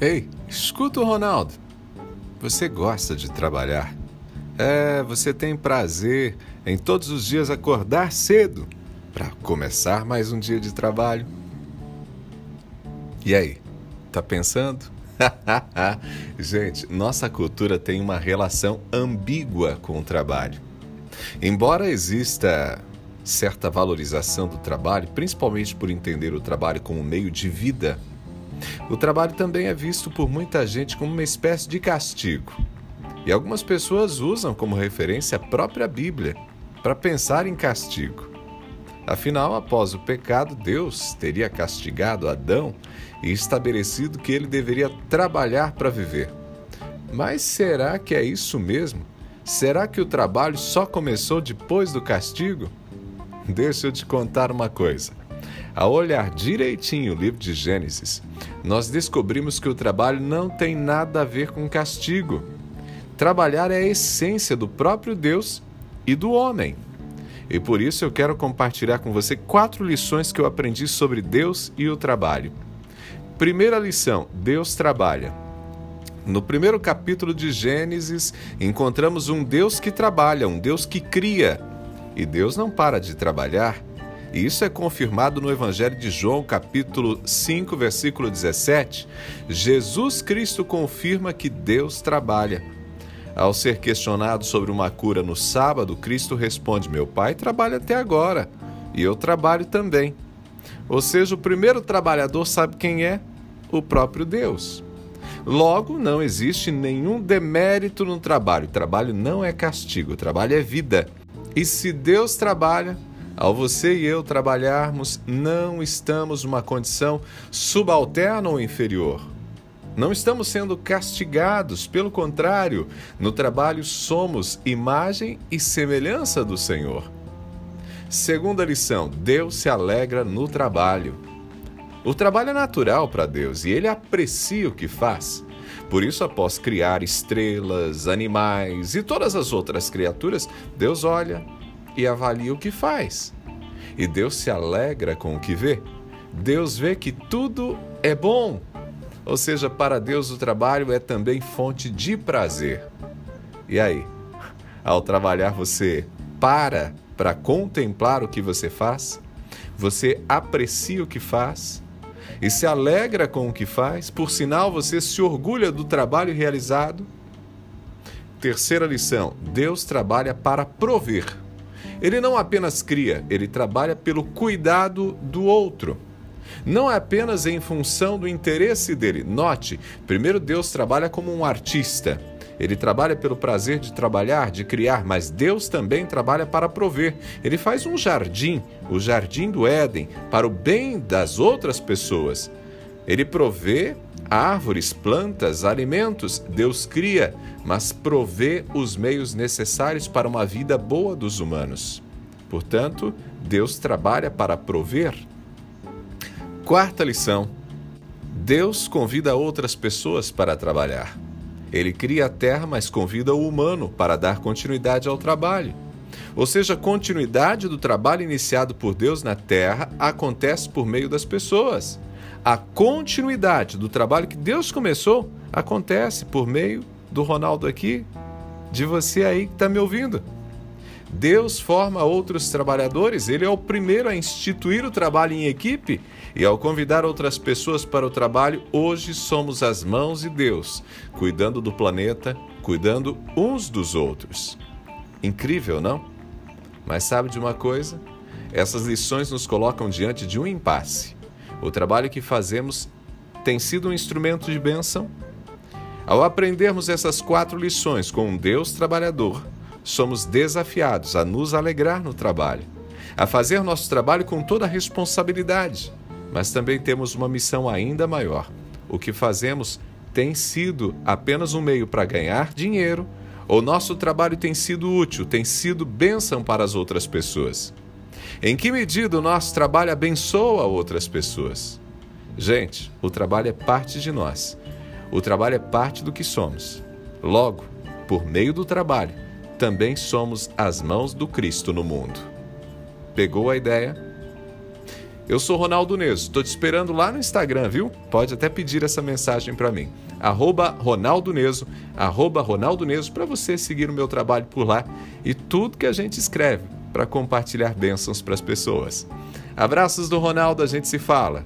Ei, escuta o Ronaldo. Você gosta de trabalhar? É, você tem prazer em todos os dias acordar cedo para começar mais um dia de trabalho? E aí, tá pensando? Gente, nossa cultura tem uma relação ambígua com o trabalho. Embora exista certa valorização do trabalho, principalmente por entender o trabalho como meio de vida, o trabalho também é visto por muita gente como uma espécie de castigo. E algumas pessoas usam como referência a própria Bíblia para pensar em castigo. Afinal, após o pecado, Deus teria castigado Adão e estabelecido que ele deveria trabalhar para viver. Mas será que é isso mesmo? Será que o trabalho só começou depois do castigo? Deixa eu te contar uma coisa. Ao olhar direitinho o livro de Gênesis, nós descobrimos que o trabalho não tem nada a ver com castigo. Trabalhar é a essência do próprio Deus e do homem. E por isso eu quero compartilhar com você quatro lições que eu aprendi sobre Deus e o trabalho. Primeira lição: Deus trabalha. No primeiro capítulo de Gênesis, encontramos um Deus que trabalha, um Deus que cria. E Deus não para de trabalhar. E isso é confirmado no Evangelho de João, capítulo 5, versículo 17. Jesus Cristo confirma que Deus trabalha. Ao ser questionado sobre uma cura no sábado, Cristo responde: Meu pai trabalha até agora e eu trabalho também. Ou seja, o primeiro trabalhador sabe quem é? O próprio Deus. Logo, não existe nenhum demérito no trabalho. O trabalho não é castigo, o trabalho é vida. E se Deus trabalha, ao você e eu trabalharmos, não estamos numa condição subalterna ou inferior. Não estamos sendo castigados, pelo contrário, no trabalho somos imagem e semelhança do Senhor. Segunda lição: Deus se alegra no trabalho. O trabalho é natural para Deus e ele aprecia o que faz. Por isso, após criar estrelas, animais e todas as outras criaturas, Deus olha e avalia o que faz. E Deus se alegra com o que vê. Deus vê que tudo é bom. Ou seja, para Deus o trabalho é também fonte de prazer. E aí? Ao trabalhar, você para para contemplar o que você faz? Você aprecia o que faz? e se alegra com o que faz, por sinal você se orgulha do trabalho realizado. Terceira lição: Deus trabalha para prover. Ele não apenas cria, ele trabalha pelo cuidado do outro. Não é apenas em função do interesse dele. Note, primeiro Deus trabalha como um artista. Ele trabalha pelo prazer de trabalhar, de criar, mas Deus também trabalha para prover. Ele faz um jardim, o jardim do Éden, para o bem das outras pessoas. Ele provê árvores, plantas, alimentos. Deus cria, mas provê os meios necessários para uma vida boa dos humanos. Portanto, Deus trabalha para prover. Quarta lição: Deus convida outras pessoas para trabalhar. Ele cria a terra, mas convida o humano para dar continuidade ao trabalho. Ou seja, a continuidade do trabalho iniciado por Deus na terra acontece por meio das pessoas. A continuidade do trabalho que Deus começou acontece por meio do Ronaldo aqui, de você aí que está me ouvindo. Deus forma outros trabalhadores, ele é o primeiro a instituir o trabalho em equipe e ao convidar outras pessoas para o trabalho, hoje somos as mãos de Deus, cuidando do planeta, cuidando uns dos outros. Incrível, não? Mas sabe de uma coisa? Essas lições nos colocam diante de um impasse. O trabalho que fazemos tem sido um instrumento de bênção? Ao aprendermos essas quatro lições com um Deus trabalhador, somos desafiados a nos alegrar no trabalho, a fazer nosso trabalho com toda a responsabilidade, mas também temos uma missão ainda maior. O que fazemos tem sido apenas um meio para ganhar dinheiro, ou nosso trabalho tem sido útil, tem sido bênção para as outras pessoas? Em que medida o nosso trabalho abençoa outras pessoas? Gente, o trabalho é parte de nós. O trabalho é parte do que somos. Logo, por meio do trabalho, também somos as mãos do Cristo no mundo. Pegou a ideia? Eu sou Ronaldo Neso, estou te esperando lá no Instagram, viu? Pode até pedir essa mensagem para mim. Arroba Ronaldo Neso, arroba Ronaldo Neso, para você seguir o meu trabalho por lá e tudo que a gente escreve para compartilhar bênçãos para as pessoas. Abraços do Ronaldo, a gente se fala.